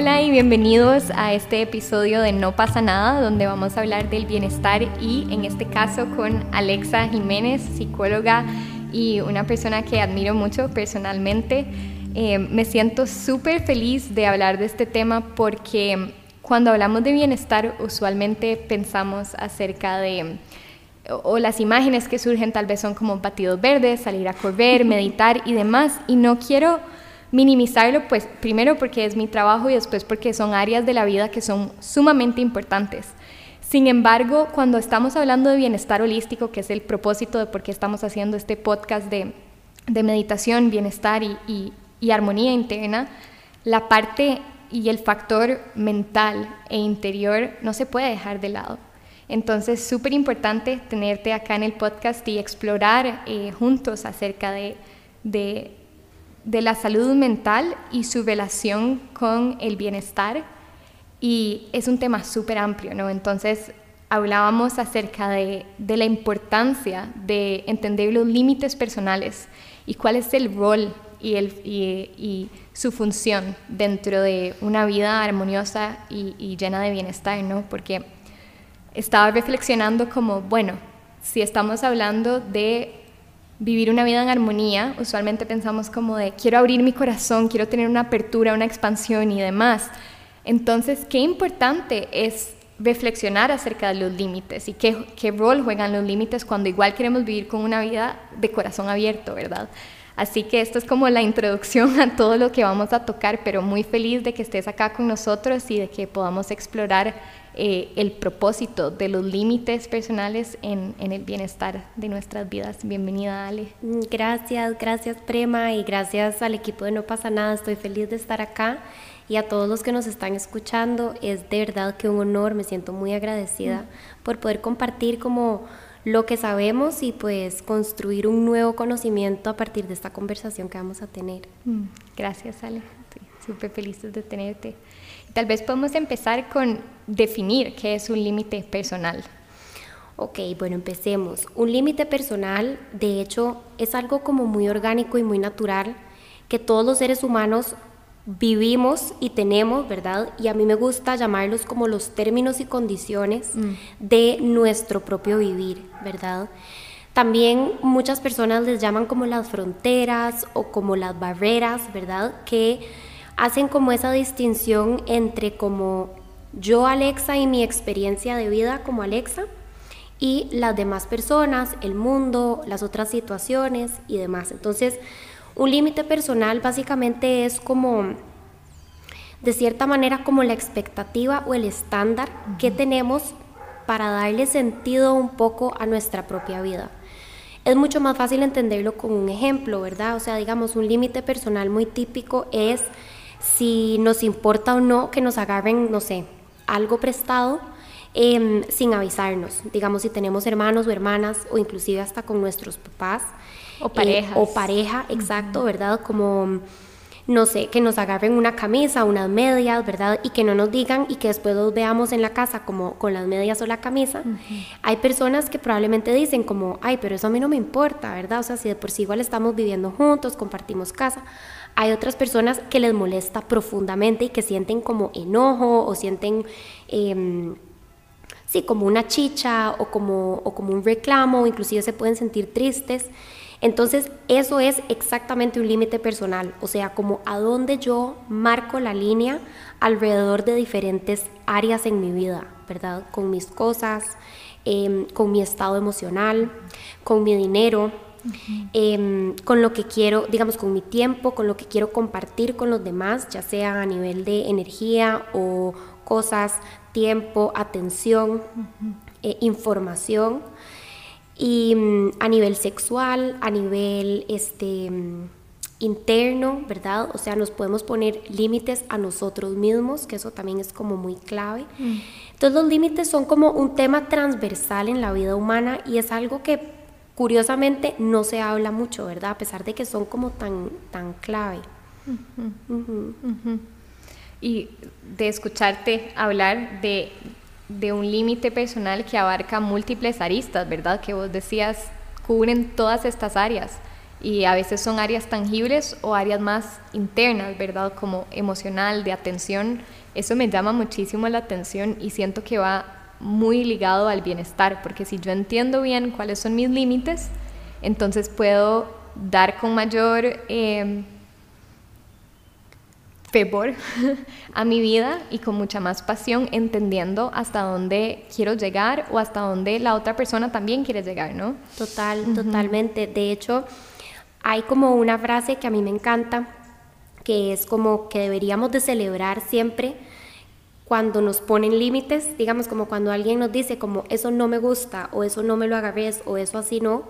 Hola y bienvenidos a este episodio de No pasa nada, donde vamos a hablar del bienestar y en este caso con Alexa Jiménez, psicóloga y una persona que admiro mucho personalmente. Eh, me siento súper feliz de hablar de este tema porque cuando hablamos de bienestar usualmente pensamos acerca de o las imágenes que surgen tal vez son como batidos verdes, salir a correr, meditar y demás. Y no quiero minimizarlo, pues primero porque es mi trabajo y después porque son áreas de la vida que son sumamente importantes. Sin embargo, cuando estamos hablando de bienestar holístico, que es el propósito de por qué estamos haciendo este podcast de, meditación, bienestar y, y armonía interna, la parte y el factor mental e interior no se puede dejar de lado. Entonces, súper importante tenerte acá en el podcast y explorar eh, juntos acerca de, de, de la salud mental y su relación con el bienestar. Y es un tema súper amplio, ¿no? Entonces, hablábamos acerca de, de, la importancia de entender los límites personales y cuál es el rol y, el, y, su función dentro de una vida armoniosa y, y, llena de bienestar, ¿no? Porque estaba reflexionando como, bueno, si estamos hablando de vivir una vida en armonía, usualmente pensamos como de quiero abrir mi corazón, quiero tener una apertura, una expansión y demás. Entonces, qué importante es reflexionar acerca de los límites y qué, rol juegan los límites cuando igual queremos vivir con una vida de corazón abierto, ¿verdad? Así que esto es como la introducción a todo lo que vamos a tocar, pero muy feliz de que estés acá con nosotros y de que podamos explorar eh, el propósito de los límites personales en, en, el bienestar de nuestras vidas. Bienvenida, Ale. Mm, gracias, gracias, Prema, y gracias al equipo de No pasa nada. Estoy feliz de estar acá y a todos los que nos están escuchando. Es de verdad que un honor, me siento muy agradecida mm. por poder compartir como lo que sabemos y pues construir un nuevo conocimiento a partir de esta conversación que vamos a tener. Mm, gracias, Ale. Súper felices de tenerte. Tal vez podemos empezar con definir qué es un límite personal. Ok, bueno, empecemos. Un límite personal, de hecho, es algo como muy orgánico y muy natural que todos los seres humanos vivimos y tenemos, ¿verdad? Y a mí me gusta llamarlos como los términos y condiciones mm. de nuestro propio vivir, ¿verdad? También muchas personas les llaman como las fronteras o como las barreras, ¿verdad? Que hacen como esa distinción entre como yo Alexa y mi experiencia de vida como Alexa y las demás personas, el mundo, las otras situaciones y demás. Entonces, un límite personal básicamente es como, de cierta manera, como la expectativa o el estándar que tenemos para darle sentido un poco a nuestra propia vida. Es mucho más fácil entenderlo con un ejemplo, ¿verdad? O sea, digamos, un límite personal muy típico es si nos importa o no que nos agarren, no sé, algo prestado em, sin avisarnos. Digamos, si tenemos hermanos o hermanas o inclusive hasta con nuestros papás. O pareja. o pareja, exacto, ¿verdad? Como, no sé, que nos agarren una camisa, unas medias, ¿verdad? Y que no nos digan y que después los veamos en la casa como con las medias o la camisa. Hay personas que probablemente dicen como, ay, pero eso a mí no me importa, ¿verdad? O sea, si de por sí igual estamos viviendo juntos, compartimos casa hay otras personas que les molesta profundamente y que sienten como enojo o sienten, em, sí, como una chicha o como, un reclamo, inclusive se pueden sentir tristes. Entonces, eso es exactamente un límite personal, o sea, como a dónde yo marco la línea alrededor de diferentes áreas en mi vida, ¿verdad? Con mis cosas, em, con mi estado emocional, con mi dinero, Em, con lo que quiero, digamos, con mi tiempo, con lo que quiero compartir con los demás, ya sea a nivel de energía o cosas, tiempo, atención, eh, información. Y mm, a nivel sexual, a nivel este, mm, interno, ¿verdad? O sea, nos podemos poner límites a nosotros mismos, que eso también es como muy clave. Mm. Entonces los límites son como un tema transversal en la vida humana y es algo que curiosamente no se habla mucho, ¿verdad? A pesar de que son como tan, tan clave. Y de escucharte hablar de, de un límite personal que abarca múltiples aristas, ¿verdad? Que vos decías, cubren todas estas áreas. Y a veces son áreas tangibles o áreas más internas, ¿verdad? Como emocional, de atención. Eso me llama muchísimo la atención y siento que va muy ligado al bienestar, porque si yo entiendo bien cuáles son mis límites, entonces puedo dar con mayor eh, fervor a mi vida y con mucha más pasión, entendiendo hasta dónde quiero llegar o hasta dónde la otra persona también quiere llegar, ¿no? Total, totalmente. De hecho, hay como una frase que a mí me encanta, que es como que deberíamos de celebrar siempre cuando nos ponen límites, digamos como cuando alguien nos dice como eso no me gusta o eso no me lo agarres o eso así no,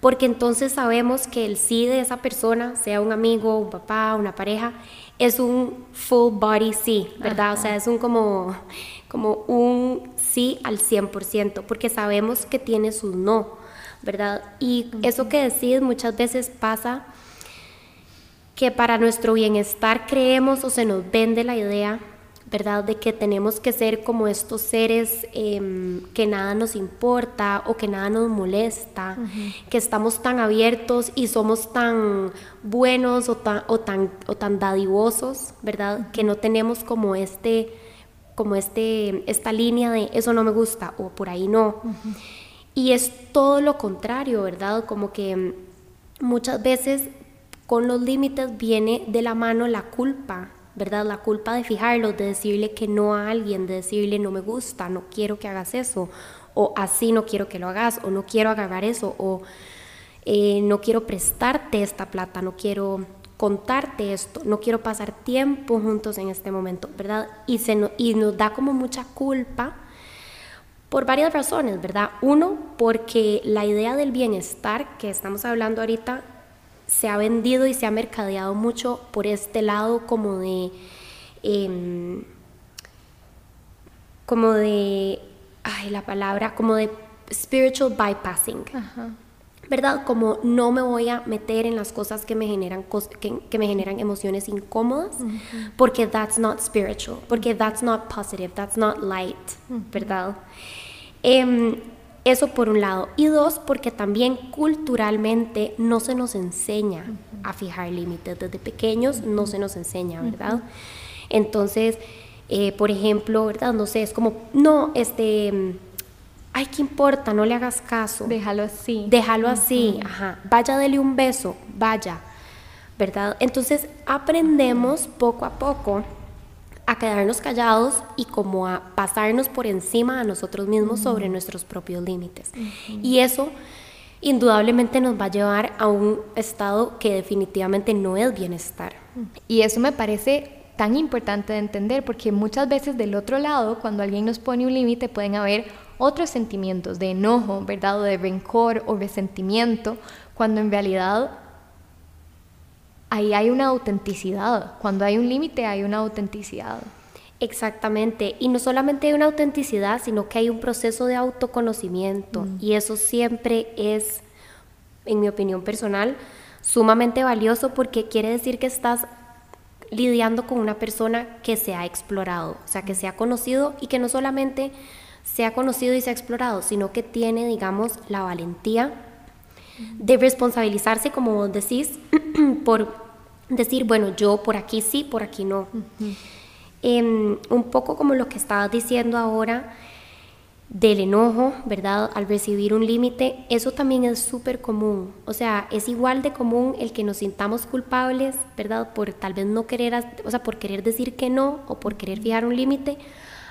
porque entonces sabemos que el sí de esa persona, sea un amigo, un papá, una pareja, es un full body sí, ¿verdad? O sea, es un como, como un sí al 100%, porque sabemos que tiene sus no, ¿verdad? Y eso que decís muchas veces pasa que para nuestro bienestar creemos o se nos vende la idea ¿verdad? De que tenemos que ser como estos seres em, que nada nos importa o que nada nos molesta, que estamos tan abiertos y somos tan buenos o tan, o tan, o tan dadivosos, ¿verdad? Que no tenemos como este como este, esta línea de eso no me gusta o por ahí no. Y es todo lo contrario, ¿verdad? Como que muchas veces con los límites viene de la mano la culpa, ¿verdad? La culpa de fijarlo, de decirle que no a alguien, de decirle no me gusta, no quiero que hagas eso, o así no quiero que lo hagas, o no quiero agarrar eso, o eh, no quiero prestarte esta plata, no quiero contarte esto, no quiero pasar tiempo juntos en este momento, ¿verdad? Y, se y nos da como mucha culpa por varias razones, ¿verdad? Uno, porque la idea del bienestar que estamos hablando ahorita se ha vendido y se ha mercadeado mucho por este lado como de... Em, como de... Ay, la palabra, como de spiritual bypassing. ¿Verdad? Como no me voy a meter en las cosas que me generan, que, me generan emociones incómodas, porque that's not spiritual, porque that's not positive, that's not light, ¿verdad? Em, eso por un lado. Y dos, porque también culturalmente no se nos enseña a fijar límites. Desde pequeños no se nos enseña, ¿verdad? Entonces, eh, por ejemplo, ¿verdad? No sé, es como, no, este, ay, ¿qué importa? No le hagas caso. Déjalo así. Déjalo así, ajá. Vaya, dele un beso, vaya, ¿verdad? Entonces, aprendemos poco a poco a quedarnos callados y como a pasarnos por encima a nosotros mismos sobre nuestros propios límites. Y eso indudablemente nos va a llevar a un estado que definitivamente no es bienestar. Y eso me parece tan importante de entender porque muchas veces del otro lado, cuando alguien nos pone un límite, pueden haber otros sentimientos de enojo, ¿verdad? O de rencor o resentimiento, cuando en realidad ahí hay una autenticidad. Cuando hay un límite hay una autenticidad. Exactamente. Y no solamente hay una autenticidad, sino que hay un proceso de autoconocimiento. Mm. Y eso siempre es, en mi opinión personal, sumamente valioso porque quiere decir que estás lidiando con una persona que se ha explorado, o sea, que se ha conocido y que no solamente se ha conocido y se ha explorado, sino que tiene, digamos, la valentía de responsabilizarse, como vos decís, por decir, bueno, yo por aquí sí, por aquí no. Em, un poco como lo que estabas diciendo ahora del enojo, ¿verdad? Al recibir un límite, eso también es súper común. O sea, es igual de común el que nos sintamos culpables, ¿verdad? Por tal vez no querer, o sea, por querer decir que no o por querer fijar un límite,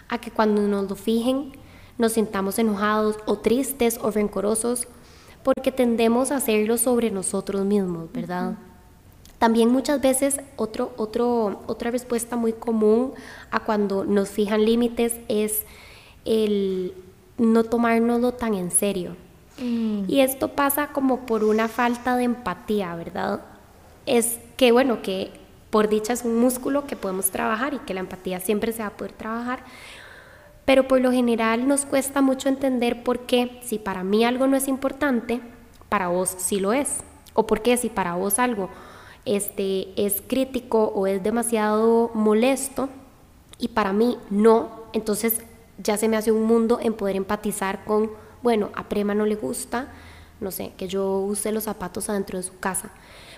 a que cuando nos lo fijen nos sintamos enojados o tristes o rencorosos, porque tendemos a hacerlo sobre nosotros mismos, ¿verdad? También muchas veces otro, otro, otra respuesta muy común a cuando nos fijan límites es el no tomárnoslo tan en serio. Mm. Y esto pasa como por una falta de empatía, ¿verdad? Es que, bueno, que por dicha es un músculo que podemos trabajar y que la empatía siempre se va a poder trabajar, pero por lo general nos cuesta mucho entender por qué si para mí algo no es importante, para vos sí lo es. O por qué si para vos algo este, es crítico o es demasiado molesto y para mí no, entonces ya se me hace un mundo en poder empatizar con, bueno, a Prema no le gusta, no sé, que yo use los zapatos adentro de su casa.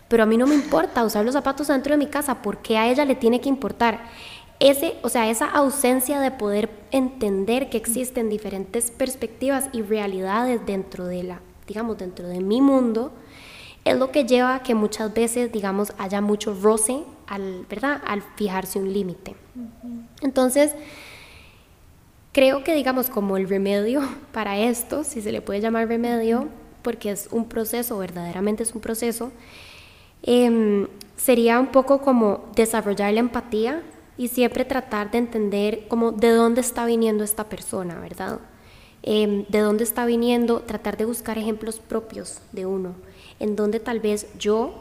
Pero a mí no me importa usar los zapatos adentro de mi casa, porque a ella le tiene que importar? Ese, o sea, esa ausencia de poder entender que existen diferentes perspectivas y realidades dentro de la, digamos, dentro de mi mundo, es lo que lleva a que muchas veces, digamos, haya mucho roce al, ¿verdad? al fijarse un límite. Entonces, creo que, digamos, como el remedio para esto, si se le puede llamar remedio, porque es un proceso, verdaderamente es un proceso, em, sería un poco como desarrollar la empatía y siempre tratar de entender como de dónde está viniendo esta persona, ¿verdad? Em, de dónde está viniendo, tratar de buscar ejemplos propios de uno en donde tal vez yo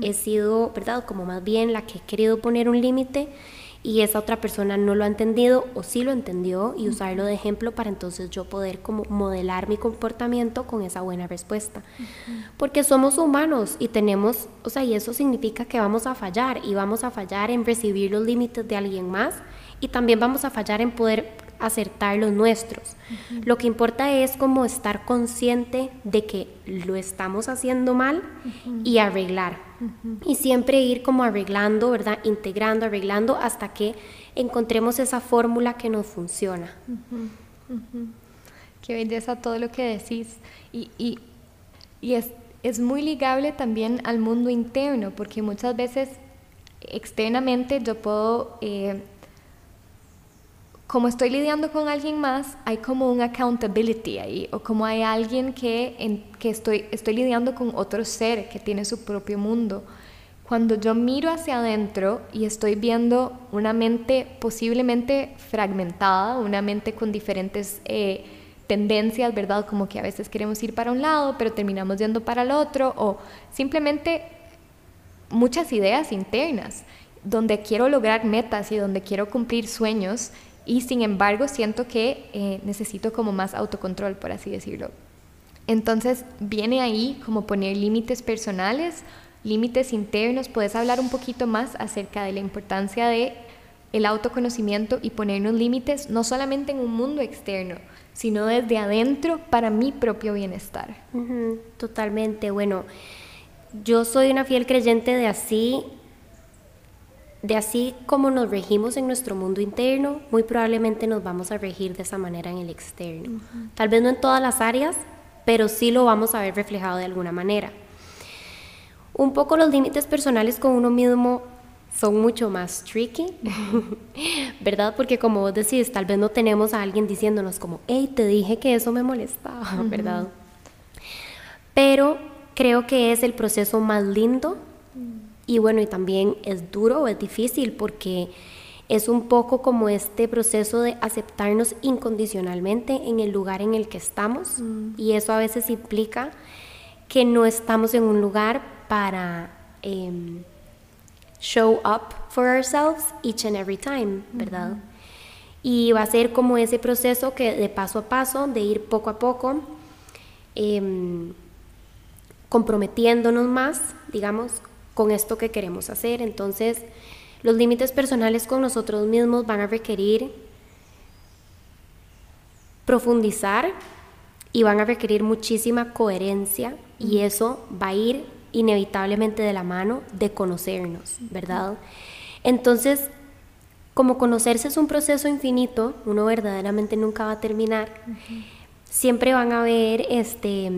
he sido, ¿verdad? Como más bien la que he querido poner un límite y esa otra persona no lo ha entendido o sí lo entendió y usarlo de ejemplo para entonces yo poder como modelar mi comportamiento con esa buena respuesta. Porque somos humanos y tenemos, o sea, y eso significa que vamos a fallar y vamos a fallar en recibir los límites de alguien más y también vamos a fallar en poder acertar los nuestros. Lo que importa es como estar consciente de que lo estamos haciendo mal y arreglar. Y siempre ir como arreglando, ¿verdad? Integrando, arreglando hasta que encontremos esa fórmula que nos funciona. Qué belleza todo lo que decís. Y, y, y es, es muy ligable también al mundo interno, porque muchas veces externamente yo puedo eh, como estoy lidiando con alguien más, hay como un accountability ahí, o como hay alguien que, en, que estoy, estoy lidiando con otro ser que tiene su propio mundo. Cuando yo miro hacia adentro y estoy viendo una mente posiblemente fragmentada, una mente con diferentes eh, tendencias, ¿verdad? Como que a veces queremos ir para un lado, pero terminamos yendo para el otro, o simplemente muchas ideas internas, donde quiero lograr metas y donde quiero cumplir sueños y sin embargo siento que eh, necesito como más autocontrol, por así decirlo. Entonces viene ahí como poner límites personales, límites internos. Puedes hablar un poquito más acerca de la importancia de el autoconocimiento y ponernos límites no solamente en un mundo externo, sino desde adentro para mi propio bienestar. totalmente. Bueno, yo soy una fiel creyente de así de así como nos regimos en nuestro mundo interno, muy probablemente nos vamos a regir de esa manera en el externo. Tal vez no en todas las áreas, pero sí lo vamos a ver reflejado de alguna manera. Un poco los límites personales con uno mismo son mucho más tricky, ¿verdad? Porque como vos decís, tal vez no tenemos a alguien diciéndonos como, hey, te dije que eso me molestaba, ¿verdad? Pero creo que es el proceso más lindo y bueno, y también es duro, es difícil porque es un poco como este proceso de aceptarnos incondicionalmente en el lugar en el que estamos mm. y eso a veces implica que no estamos en un lugar para em, show up for ourselves each and every time, ¿verdad? Y va a ser como ese proceso que de paso a paso, de ir poco a poco, em, comprometiéndonos más, digamos, con esto que queremos hacer. Entonces, los límites personales con nosotros mismos van a requerir profundizar y van a requerir muchísima coherencia y eso va a ir inevitablemente de la mano de conocernos, ¿verdad? Entonces, como conocerse es un proceso infinito, uno verdaderamente nunca va a terminar. Siempre van a haber este,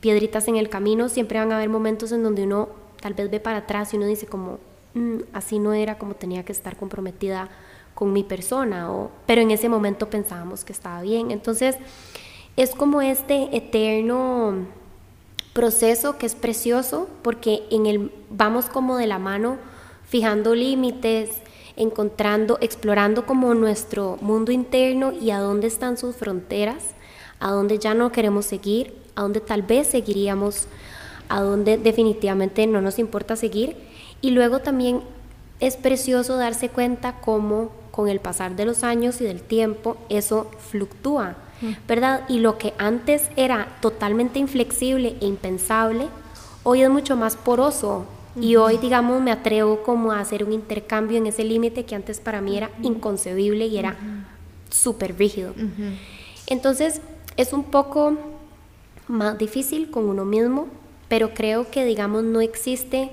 piedritas en el camino, siempre van a haber momentos en donde uno tal vez ve para atrás y uno dice como, mm, así no era como tenía que estar comprometida con mi persona, o, pero en ese momento pensábamos que estaba bien. Entonces, es como este eterno proceso que es precioso porque en el vamos como de la mano fijando límites, encontrando, explorando como nuestro mundo interno y a dónde están sus fronteras, a dónde ya no queremos seguir, a dónde tal vez seguiríamos a donde definitivamente no nos importa seguir. Y luego también es precioso darse cuenta cómo con el pasar de los años y del tiempo eso fluctúa, ¿verdad? Y lo que antes era totalmente inflexible e impensable, hoy es mucho más poroso. Y hoy, digamos, me atrevo como a hacer un intercambio en ese límite que antes para mí era inconcebible y era súper rígido. Entonces, es un poco más difícil con uno mismo, pero creo que, digamos, no existe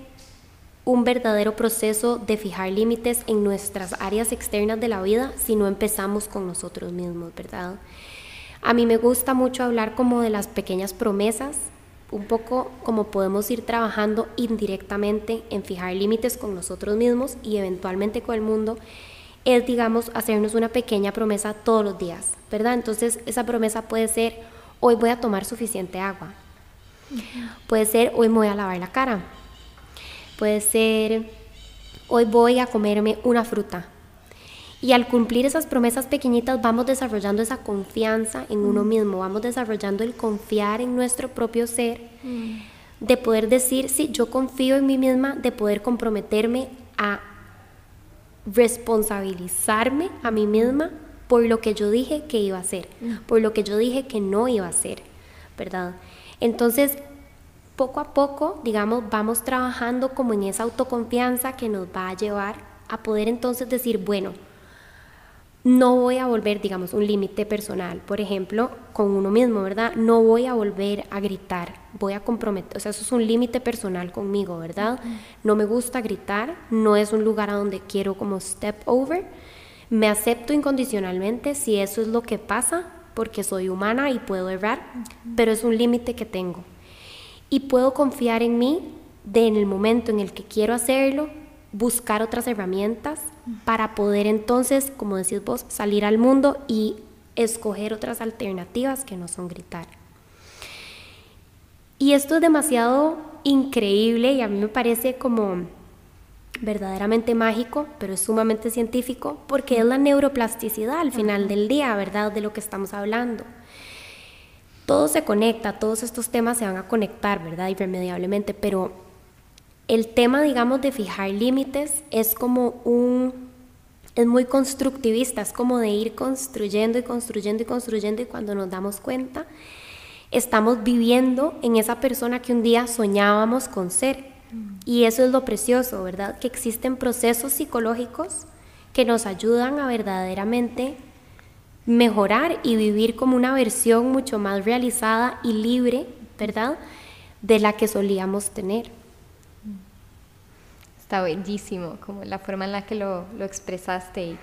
un verdadero proceso de fijar límites en nuestras áreas externas de la vida si no empezamos con nosotros mismos, ¿verdad? A mí me gusta mucho hablar como de las pequeñas promesas, un poco como podemos ir trabajando indirectamente en fijar límites con nosotros mismos y eventualmente con el mundo, es, digamos, hacernos una pequeña promesa todos los días, ¿verdad? Entonces, esa promesa puede ser, hoy voy a tomar suficiente agua. Puede ser, hoy me voy a lavar la cara. Puede ser, hoy voy a comerme una fruta. Y al cumplir esas promesas pequeñitas vamos desarrollando esa confianza en uno mismo, vamos desarrollando el confiar en nuestro propio ser, de poder decir, sí, yo confío en mí misma, de poder comprometerme a responsabilizarme a mí misma por lo que yo dije que iba a hacer, por lo que yo dije que no iba a hacer, ¿verdad? Entonces, poco a poco, digamos, vamos trabajando como en esa autoconfianza que nos va a llevar a poder entonces decir, bueno, no voy a volver, digamos, un límite personal, por ejemplo, con uno mismo, ¿verdad? No voy a volver a gritar, voy a comprometer, o sea, eso es un límite personal conmigo, ¿verdad? No me gusta gritar, no es un lugar a donde quiero como step over, me acepto incondicionalmente si eso es lo que pasa, porque soy humana y puedo errar, pero es un límite que tengo. Y puedo confiar en mí de en el momento en el que quiero hacerlo, buscar otras herramientas para poder entonces, como decís vos, salir al mundo y escoger otras alternativas que no son gritar. Y esto es demasiado increíble y a mí me parece como verdaderamente mágico, pero es sumamente científico, porque es la neuroplasticidad al final del día, ¿verdad? De lo que estamos hablando. Todo se conecta, todos estos temas se van a conectar, ¿verdad? Irremediablemente, pero el tema, digamos, de fijar límites es como un, es muy constructivista, es como de ir construyendo y construyendo y construyendo y cuando nos damos cuenta, estamos viviendo en esa persona que un día soñábamos con ser. Y eso es lo precioso, ¿verdad? Que existen procesos psicológicos que nos ayudan a verdaderamente mejorar y vivir como una versión mucho más realizada y libre, ¿verdad? De la que solíamos tener está bellísimo, como la forma en la que lo, lo expresaste.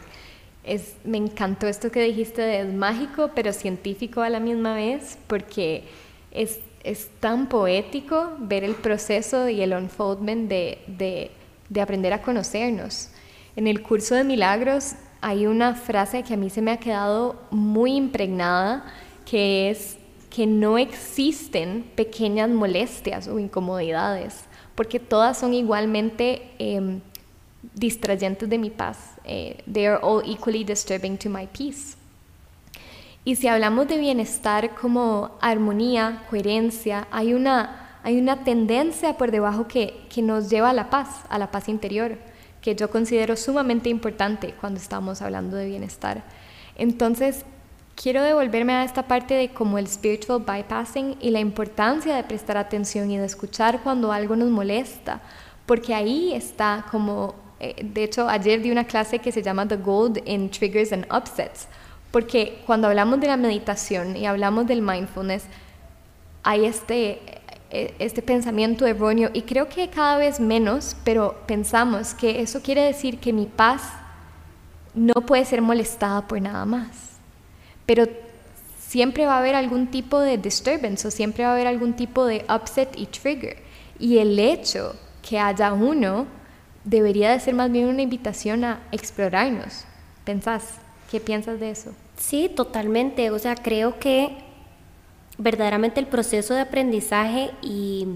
Es, me encantó esto que dijiste de es mágico, pero científico a la misma vez, porque es, es tan poético ver el proceso y el unfoldment de, de, de aprender a conocernos. En el curso de milagros hay una frase que a mí se me ha quedado muy impregnada, que es que no existen pequeñas molestias o incomodidades porque todas son igualmente em, distrayentes de mi paz. Eh, they are all equally disturbing to my peace. Y si hablamos de bienestar como armonía, coherencia, hay una, hay una tendencia por debajo que, que nos lleva a la paz, a la paz interior, que yo considero sumamente importante cuando estamos hablando de bienestar. Entonces, quiero devolverme a esta parte de como el spiritual bypassing y la importancia de prestar atención y de escuchar cuando algo nos molesta, porque ahí está como, eh, de hecho ayer di una clase que se llama The Gold in Triggers and Upsets, porque cuando hablamos de la meditación y hablamos del mindfulness, hay este, eh, este pensamiento erróneo y creo que cada vez menos, pero pensamos que eso quiere decir que mi paz no puede ser molestada por nada más pero siempre va a haber algún tipo de disturbance o siempre va a haber algún tipo de upset y trigger. Y el hecho que haya uno debería de ser más bien una invitación a explorarnos. ¿Pensás? ¿Qué piensas de eso? Sí, totalmente. O sea, creo que verdaderamente el proceso de aprendizaje y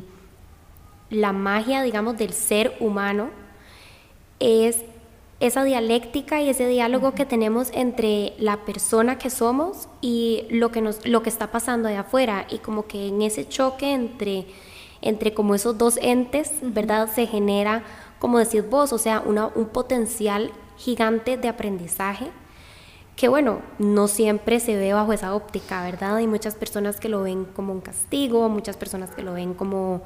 la magia, digamos, del ser humano es esa dialéctica y ese diálogo que tenemos entre la persona que somos y lo que, nos, lo que está pasando allá afuera. Y como que en ese choque entre, entre como esos dos entes, ¿verdad? Se genera, como decís vos, o sea, una, un potencial gigante de aprendizaje que bueno, no siempre se ve bajo esa óptica, ¿verdad? Hay muchas personas que lo ven como un castigo, muchas personas que lo ven como,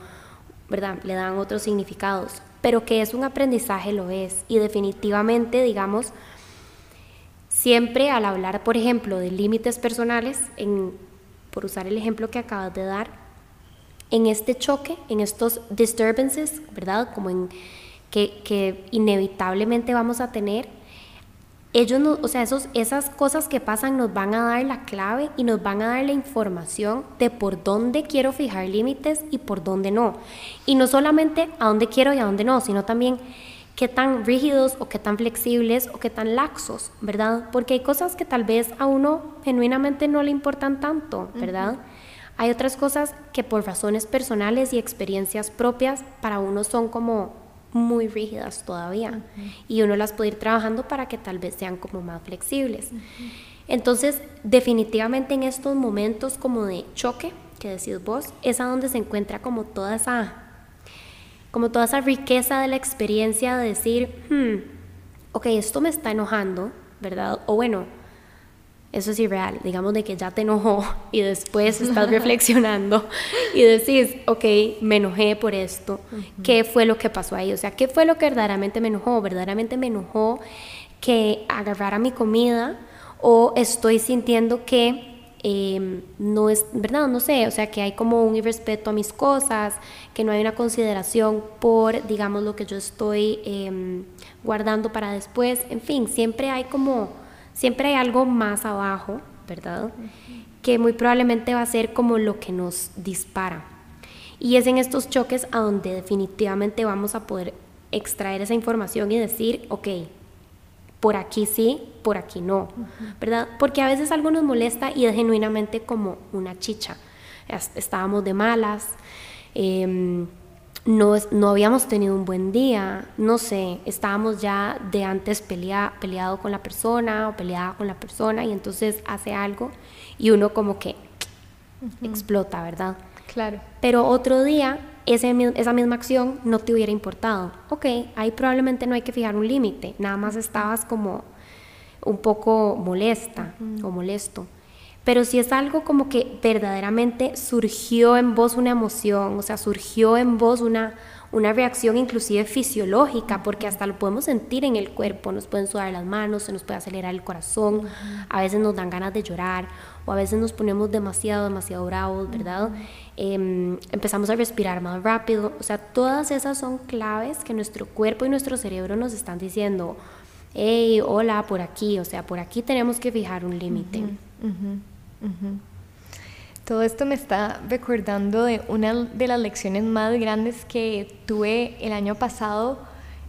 ¿verdad? Le dan otros significados pero que es un aprendizaje lo es. Y definitivamente, digamos, siempre al hablar, por ejemplo, de límites personales, en, por usar el ejemplo que acabas de dar, en este choque, en estos disturbances, ¿verdad? Como en que, que inevitablemente vamos a tener, ellos, o sea, esos, esas cosas que pasan nos van a dar la clave y nos van a dar la información de por dónde quiero fijar límites y por dónde no. Y no solamente a dónde quiero y a dónde no, sino también qué tan rígidos o qué tan flexibles o qué tan laxos, ¿verdad? Porque hay cosas que tal vez a uno genuinamente no le importan tanto, ¿verdad? Hay otras cosas que por razones personales y experiencias propias para uno son como muy rígidas todavía y uno las puede ir trabajando para que tal vez sean como más flexibles. Entonces, definitivamente en estos momentos como de choque, que decís vos, es a donde se encuentra como toda esa, como toda esa riqueza de la experiencia de decir, hmm, ok, esto me está enojando, ¿verdad? O bueno, eso es irreal, digamos de que ya te enojó y después estás reflexionando y decís, ok, me enojé por esto, ¿qué fue lo que pasó ahí? O sea, ¿qué fue lo que verdaderamente me enojó? ¿Verdaderamente me enojó que agarrara mi comida o estoy sintiendo que em, no es, ¿verdad? No sé, o sea, que hay como un irrespeto a mis cosas, que no hay una consideración por, digamos, lo que yo estoy em, guardando para después, en fin, siempre hay como siempre hay algo más abajo, ¿verdad? Que muy probablemente va a ser como lo que nos dispara. Y es en estos choques a donde definitivamente vamos a poder extraer esa información y decir, ok, por aquí sí, por aquí no, ¿verdad? Porque a veces algo nos molesta y es genuinamente como una chicha. Estábamos de malas, eh, no, no habíamos tenido un buen día, no sé, estábamos ya de antes pelea, peleado con la persona o peleada con la persona y entonces hace algo y uno como que explota, ¿verdad? Claro. Pero otro día ese, esa misma acción no te hubiera importado. Ok, ahí probablemente no hay que fijar un límite, nada más estabas como un poco molesta o molesto. Pero si es algo como que verdaderamente surgió en vos una emoción, o sea, surgió en vos una, una reacción inclusive fisiológica, porque hasta lo podemos sentir en el cuerpo, nos pueden sudar las manos, se nos puede acelerar el corazón, a veces nos dan ganas de llorar o a veces nos ponemos demasiado, demasiado bravos, ¿verdad? Em, empezamos a respirar más rápido, o sea, todas esas son claves que nuestro cuerpo y nuestro cerebro nos están diciendo, hey, hola, por aquí, o sea, por aquí tenemos que fijar un límite. Todo esto me está recordando de una de las lecciones más grandes que tuve el año pasado.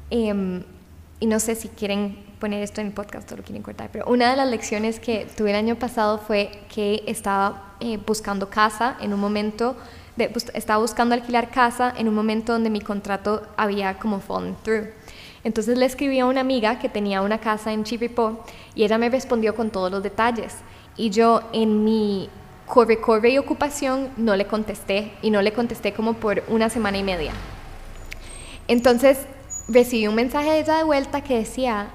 Em, y no sé si quieren poner esto en el podcast o lo quieren cortar, pero una de las lecciones que tuve el año pasado fue que estaba eh, buscando casa en un momento, estaba buscando alquilar casa en un momento donde mi contrato había como fallen through. Entonces le escribí a una amiga que tenía una casa en Chirripó y ella me respondió con todos los detalles y yo en mi corre, corre y ocupación no le contesté y no le contesté como por una semana y media. Entonces recibí un mensaje de ella de vuelta que decía,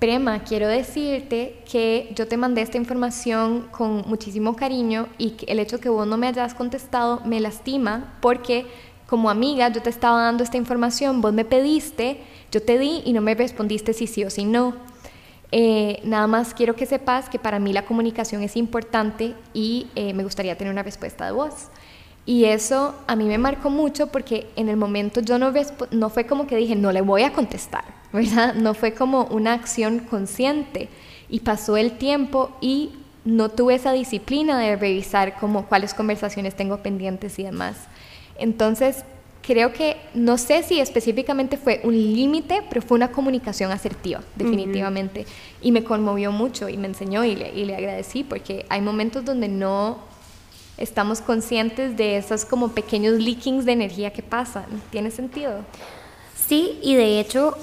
Prema, quiero decirte que yo te mandé esta información con muchísimo cariño y que el hecho que vos no me hayas contestado me lastima porque como amiga yo te estaba dando esta información, vos me pediste, yo te di y no me respondiste si sí o si no. Eh, nada más quiero que sepas que para mí la comunicación es importante y eh, me gustaría tener una respuesta de voz. Y eso a mí me marcó mucho porque en el momento yo no, no fue como que dije, no le voy a contestar, ¿verdad? No fue como una acción consciente. Y pasó el tiempo y no tuve esa disciplina de revisar como cuáles conversaciones tengo pendientes y demás. Entonces, creo que, no sé si específicamente fue un límite, pero fue una comunicación asertiva, definitivamente. Y me conmovió mucho y me enseñó y le, y le agradecí, porque hay momentos donde no estamos conscientes de esos como pequeños leakings de energía que pasan. ¿Tiene sentido? Sí, y de hecho,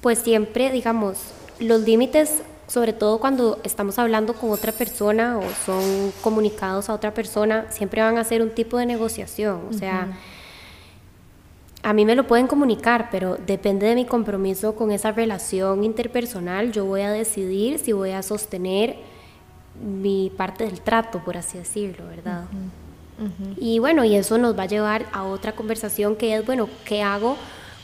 pues siempre, digamos, los límites, sobre todo cuando estamos hablando con otra persona o son comunicados a otra persona, siempre van a ser un tipo de negociación. O sea, a mí me lo pueden comunicar, pero depende de mi compromiso con esa relación interpersonal, yo voy a decidir si voy a sostener mi parte del trato, por así decirlo, ¿verdad? Y bueno, y eso nos va a llevar a otra conversación que es, bueno, ¿qué hago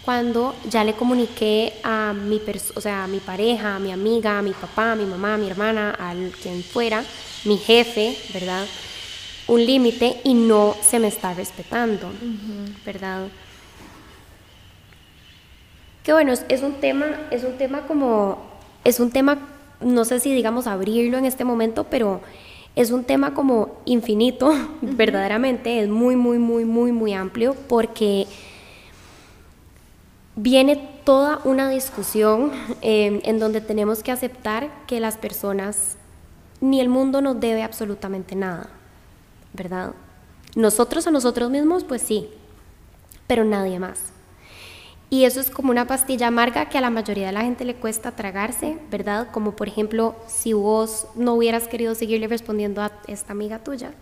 cuando ya le comuniqué a mi, o sea, a mi pareja, a mi amiga, a mi papá, a mi mamá, a mi hermana, a quien fuera, mi jefe, ¿verdad? un límite y no se me está respetando, ¿verdad? Que bueno, es, un tema, es un tema como, es un tema, no sé si digamos abrirlo en este momento, pero es un tema como infinito, verdaderamente, es muy, muy, muy, muy, muy amplio porque viene toda una discusión eh, en donde tenemos que aceptar que las personas, ni el mundo nos debe absolutamente nada, ¿verdad? Nosotros a nosotros mismos, pues sí, pero nadie más. Y eso es como una pastilla amarga que a la mayoría de la gente le cuesta tragarse, ¿verdad? Como por ejemplo, si vos no hubieras querido seguirle respondiendo a esta amiga tuya,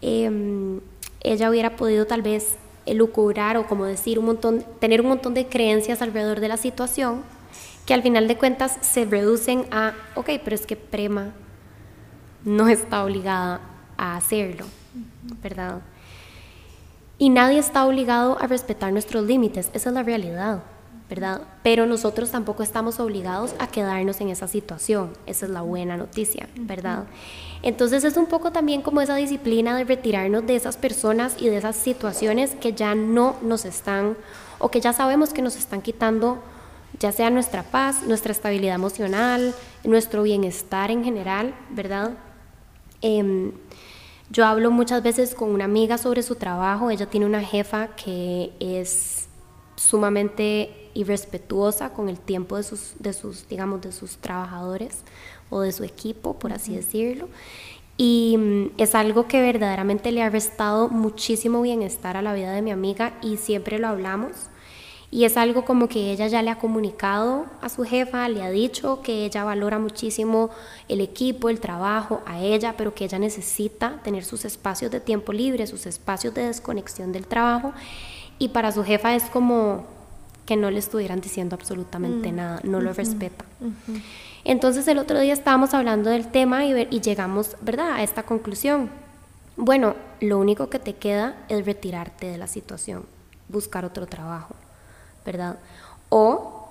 em, ella hubiera podido tal vez elucubrar o como decir un montón, tener un montón de creencias alrededor de la situación que al final de cuentas se reducen a, ok, pero es que Prema no está obligada a hacerlo, ¿verdad? Y nadie está obligado a respetar nuestros límites, esa es la realidad, ¿verdad? Pero nosotros tampoco estamos obligados a quedarnos en esa situación, esa es la buena noticia, ¿verdad? Entonces es un poco también como esa disciplina de retirarnos de esas personas y de esas situaciones que ya no nos están o que ya sabemos que nos están quitando ya sea nuestra paz, nuestra estabilidad emocional, nuestro bienestar en general, ¿verdad? Em, yo hablo muchas veces con una amiga sobre su trabajo, ella tiene una jefa que es sumamente irrespetuosa con el tiempo de sus, de sus, digamos, de sus trabajadores o de su equipo, por así decirlo. Y mm, es algo que verdaderamente le ha restado muchísimo bienestar a la vida de mi amiga y siempre lo hablamos. Y es algo como que ella ya le ha comunicado a su jefa, le ha dicho que ella valora muchísimo el equipo, el trabajo, a ella, pero que ella necesita tener sus espacios de tiempo libre, sus espacios de desconexión del trabajo. Y para su jefa es como que no le estuvieran diciendo absolutamente mm. nada, no lo respeta. Entonces el otro día estábamos hablando del tema y, y llegamos, ¿verdad?, a esta conclusión. Bueno, lo único que te queda es retirarte de la situación, buscar otro trabajo, ¿verdad? O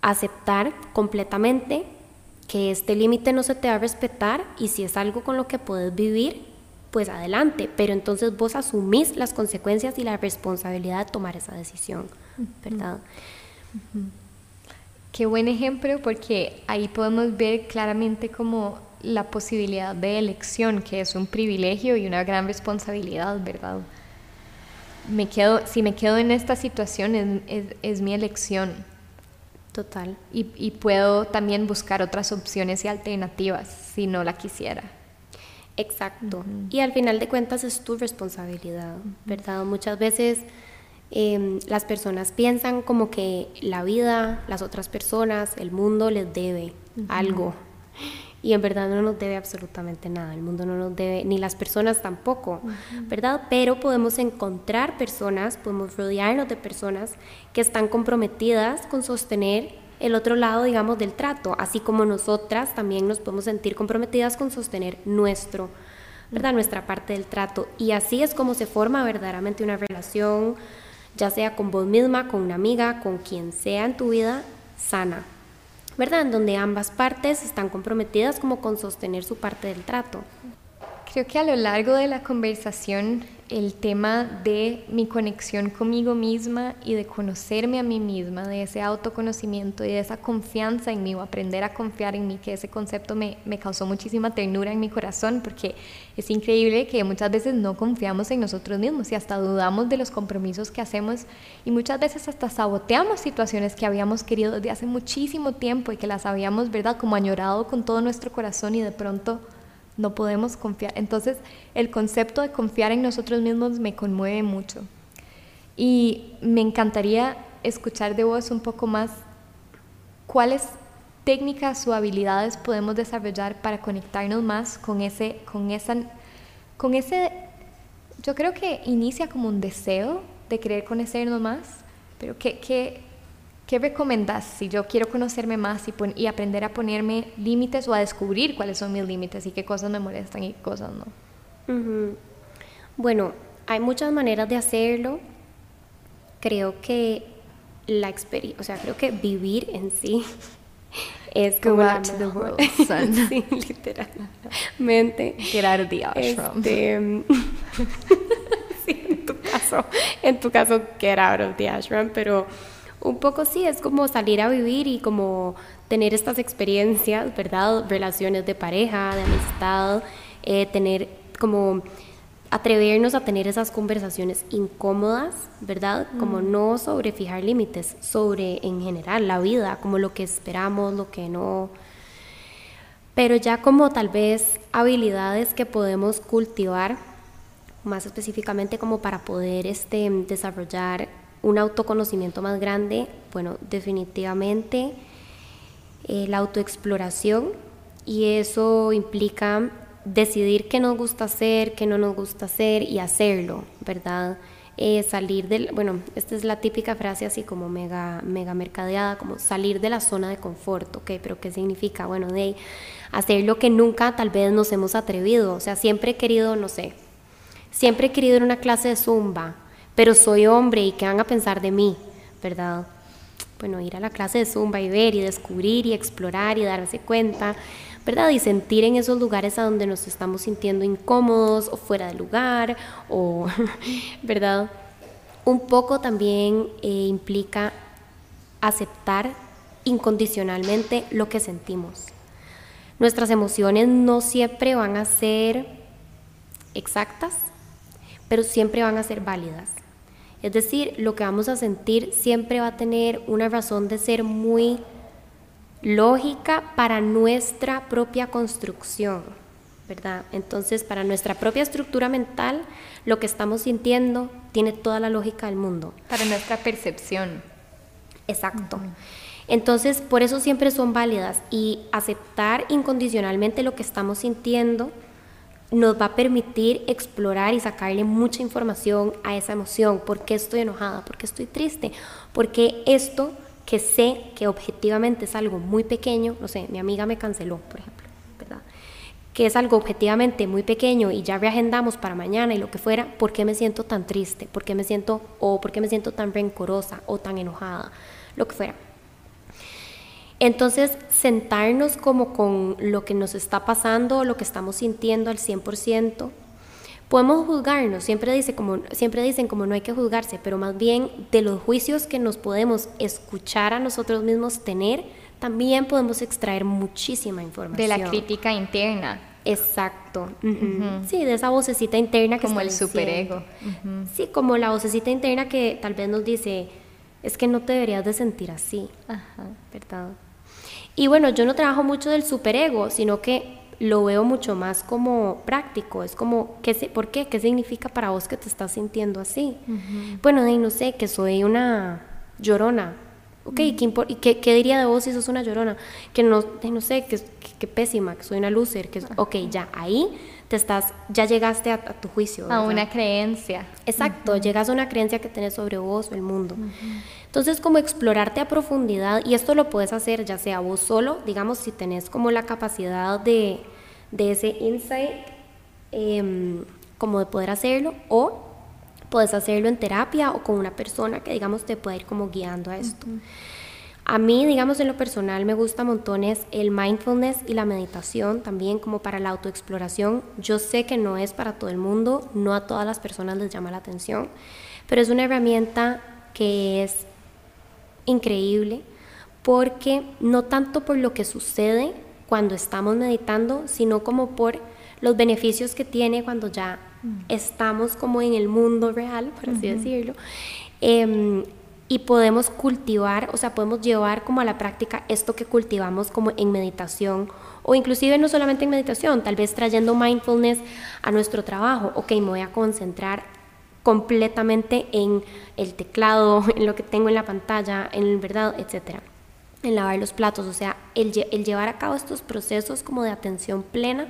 aceptar completamente que este límite no se te va a respetar y si es algo con lo que puedes vivir, pues adelante, pero entonces vos asumís las consecuencias y la responsabilidad de tomar esa decisión, ¿verdad? Qué buen ejemplo porque ahí podemos ver claramente como la posibilidad de elección, que es un privilegio y una gran responsabilidad, ¿verdad? Me quedo, si me quedo en esta situación es, mi elección. Total. Y, puedo también buscar otras opciones y alternativas si no la quisiera. Exacto. Y al final de cuentas es tu responsabilidad, ¿verdad? Muchas veces Em, las personas piensan como que la vida, las otras personas, el mundo les debe algo. Y en verdad no nos debe absolutamente nada. El mundo no nos debe, ni las personas tampoco, ¿verdad? Pero podemos encontrar personas, podemos rodearnos de personas que están comprometidas con sostener el otro lado, digamos, del trato, así como nosotras también nos podemos sentir comprometidas con sostener nuestro, ¿verdad? Nuestra parte del trato. Y así es como se forma verdaderamente una relación ya sea con vos misma, con una amiga, con quien sea en tu vida, sana, ¿verdad? En donde ambas partes están comprometidas como con sostener su parte del trato. Creo que a lo largo de la conversación el tema de mi conexión conmigo misma y de conocerme a mí misma, de ese autoconocimiento y de esa confianza en mí o aprender a confiar en mí, que ese concepto me, causó muchísima ternura en mi corazón porque es increíble que muchas veces no confiamos en nosotros mismos y hasta dudamos de los compromisos que hacemos y muchas veces hasta saboteamos situaciones que habíamos querido desde hace muchísimo tiempo y que las habíamos, ¿verdad?, como añorado con todo nuestro corazón y de pronto no podemos confiar. Entonces, el concepto de confiar en nosotros mismos me conmueve mucho. Y me encantaría escuchar de vos un poco más cuáles técnicas o habilidades podemos desarrollar para conectarnos más con ese, con esa, con ese, yo creo que inicia como un deseo de querer conocernos más, pero ¿qué, qué, ¿Qué recomendas si yo quiero conocerme más y, aprender a ponerme límites o a descubrir cuáles son mis límites y qué cosas me molestan y qué cosas no? Bueno, hay muchas maneras de hacerlo. Creo que la experiencia, o sea, creo que vivir en sí es Go como la out to the world, son. sí, literalmente. Get out of the ashram. Este, sí, en tu caso, en tu caso, get out of the ashram, pero un poco sí, es como salir a vivir y como tener estas experiencias, ¿verdad? Relaciones de pareja, de amistad, eh, tener como atrevernos a tener esas conversaciones incómodas, ¿verdad? Como no sobre fijar límites, sobre en general la vida, como lo que esperamos, lo que no, pero ya como tal vez habilidades que podemos cultivar, más específicamente como para poder este, desarrollar un autoconocimiento más grande, bueno, definitivamente eh, la autoexploración y eso implica decidir qué nos gusta hacer, qué no nos gusta hacer y hacerlo, ¿verdad? Eh, salir del, bueno, esta es la típica frase así como mega, mega mercadeada, como salir de la zona de confort, ¿ok? Pero ¿qué significa? Bueno, de hacer lo que nunca tal vez nos hemos atrevido, o sea, siempre he querido, no sé, siempre he querido ir a una clase de zumba, pero soy hombre y qué van a pensar de mí, ¿verdad? Bueno, ir a la clase de zumba y ver y descubrir y explorar y darse cuenta, ¿verdad? Y sentir en esos lugares a donde nos estamos sintiendo incómodos o fuera de lugar, o, ¿verdad? Un poco también eh, implica aceptar incondicionalmente lo que sentimos. Nuestras emociones no siempre van a ser exactas, pero siempre van a ser válidas. Es decir, lo que vamos a sentir siempre va a tener una razón de ser muy lógica para nuestra propia construcción, ¿verdad? Entonces, para nuestra propia estructura mental, lo que estamos sintiendo tiene toda la lógica del mundo. Para nuestra percepción. Exacto. Entonces, por eso siempre son válidas y aceptar incondicionalmente lo que estamos sintiendo nos va a permitir explorar y sacarle mucha información a esa emoción. ¿Por qué estoy enojada? ¿Por qué estoy triste? Porque esto que sé que objetivamente es algo muy pequeño, no sé, mi amiga me canceló, por ejemplo, ¿verdad? Que es algo objetivamente muy pequeño y ya reagendamos para mañana y lo que fuera, ¿por qué me siento tan triste? ¿Por qué me siento, o por qué me siento tan rencorosa o tan enojada? Lo que fuera. Entonces, sentarnos como con lo que nos está pasando, lo que estamos sintiendo al 100%, podemos juzgarnos, siempre, dice como, siempre dicen como no hay que juzgarse, pero más bien de los juicios que nos podemos escuchar a nosotros mismos tener, también podemos extraer muchísima información. De la crítica interna. Exacto. Sí, de esa vocecita interna que Como el superego. Sí, como la vocecita interna que tal vez nos dice, es que no te deberías de sentir así, Ajá. ¿verdad? Y bueno, yo no trabajo mucho del superego, sino que lo veo mucho más como práctico. Es como, ¿qué se- ¿por qué? ¿Qué significa para vos que te estás sintiendo así? Bueno, de no sé, que soy una llorona. Ok, ¿qué, qué, qué diría de vos si sos una llorona? Que no, de no sé, que, que, que pésima, que soy una loser. Que, ok, ya, ahí te estás, ya llegaste a, a tu juicio. A una creencia. Exacto, llegas a una creencia que tenés sobre vos o el mundo. Entonces, como explorarte a profundidad, y esto lo puedes hacer ya sea vos solo, digamos, si tenés como la capacidad de, de ese insight, em, como de poder hacerlo, o puedes hacerlo en terapia o con una persona que, digamos, te pueda ir como guiando a esto. A mí, digamos, en lo personal me gusta montones el mindfulness y la meditación también como para la autoexploración. Yo sé que no es para todo el mundo, no a todas las personas les llama la atención, pero es una herramienta que es increíble porque no tanto por lo que sucede cuando estamos meditando, sino como por los beneficios que tiene cuando ya estamos como en el mundo real, por así decirlo. Em, y podemos cultivar, o sea, podemos llevar como a la práctica esto que cultivamos como en meditación o inclusive no solamente en meditación, tal vez trayendo mindfulness a nuestro trabajo. Ok, me voy a concentrar completamente en el teclado, en lo que tengo en la pantalla, en verdad, etcétera, en lavar los platos, o sea, el, lle- el llevar a cabo estos procesos como de atención plena,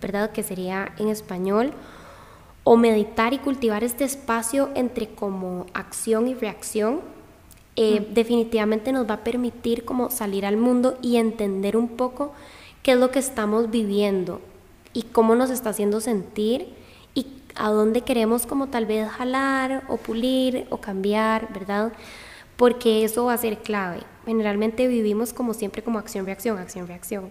¿verdad? Que sería en español, o meditar y cultivar este espacio entre como acción y reacción, eh, definitivamente nos va a permitir como salir al mundo y entender un poco qué es lo que estamos viviendo y cómo nos está haciendo sentir y a dónde queremos como tal vez jalar o pulir o cambiar, ¿verdad? porque eso va a ser clave. Generalmente vivimos como siempre como acción-reacción, acción-reacción.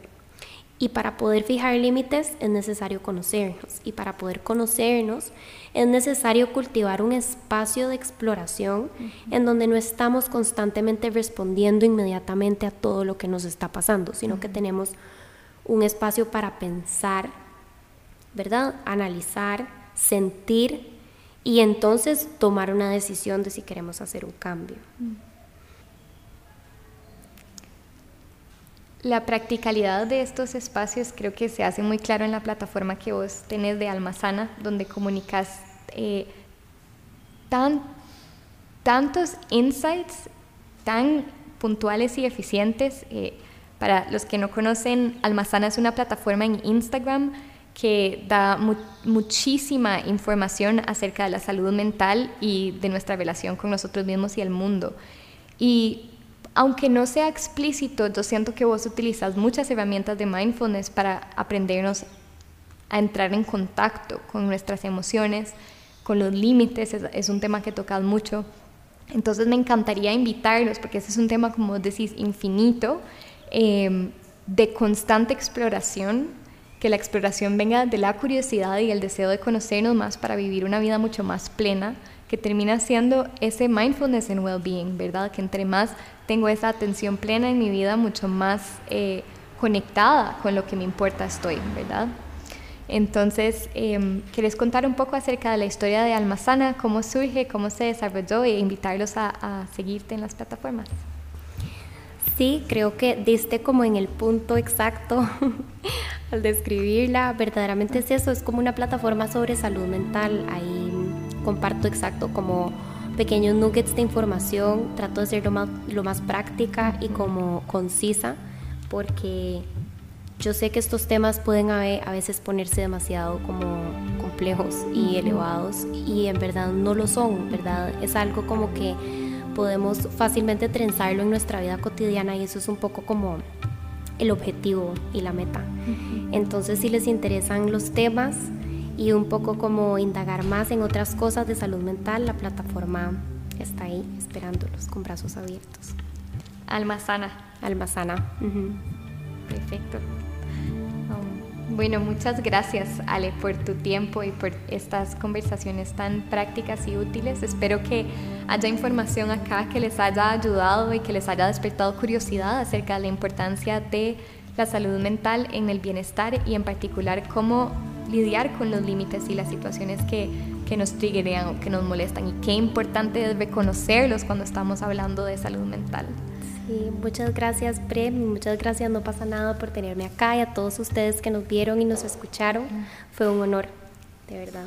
Y para poder fijar límites es necesario conocernos. Y para poder conocernos es necesario cultivar un espacio de exploración en donde no estamos constantemente respondiendo inmediatamente a todo lo que nos está pasando, sino que tenemos un espacio para pensar, ¿verdad? Analizar, sentir y entonces tomar una decisión de si queremos hacer un cambio. La practicalidad de estos espacios creo que se hace muy claro en la plataforma que vos tenés de Almazana, donde comunicas eh, tan, tantos insights tan puntuales y eficientes. Eh, para los que no conocen, Almazana es una plataforma en Instagram que da muchísima información acerca de la salud mental y de nuestra relación con nosotros mismos y el mundo. Y aunque no sea explícito, yo siento que vos utilizas muchas herramientas de mindfulness para aprendernos a entrar en contacto con nuestras emociones, con los límites, es, un tema que tocas mucho. Entonces me encantaría invitarlos, porque ese es un tema, como decís, infinito, em, de constante exploración, que la exploración venga de la curiosidad y el deseo de conocernos más para vivir una vida mucho más plena, que termina siendo ese mindfulness and well-being, ¿verdad? Que entre más tengo esa atención plena en mi vida, mucho más eh, conectada con lo que me importa estoy, ¿verdad? Entonces, eh, ¿quieres contar un poco acerca de la historia de Almazana, cómo surge, cómo se desarrolló e invitarlos a, a seguirte en las plataformas? Sí, creo que diste como en el punto exacto al describirla. Verdaderamente es eso, es como una plataforma sobre salud mental. Ahí comparto exacto como pequeños nuggets de información, trato de ser lo más, lo más práctica y como concisa, porque yo sé que estos temas pueden a veces ponerse demasiado como complejos y elevados y en verdad no lo son, ¿verdad? Es algo como que podemos fácilmente trenzarlo en nuestra vida cotidiana y eso es un poco como el objetivo y la meta. Entonces si les interesan los temas, y un poco como indagar más en otras cosas de salud mental, la plataforma está ahí esperándolos con brazos abiertos. Almazana. Almazana. Perfecto. Um, bueno, muchas gracias Ale por tu tiempo y por estas conversaciones tan prácticas y útiles. Espero que haya información acá que les haya ayudado y que les haya despertado curiosidad acerca de la importancia de la salud mental en el bienestar y en particular cómo lidiar con los límites y las situaciones que, que nos triggerean o que nos molestan y qué importante es reconocerlos cuando estamos hablando de salud mental. Sí, muchas gracias Prem, muchas gracias No pasa nada por tenerme acá y a todos ustedes que nos vieron y nos escucharon. Fue un honor, de verdad.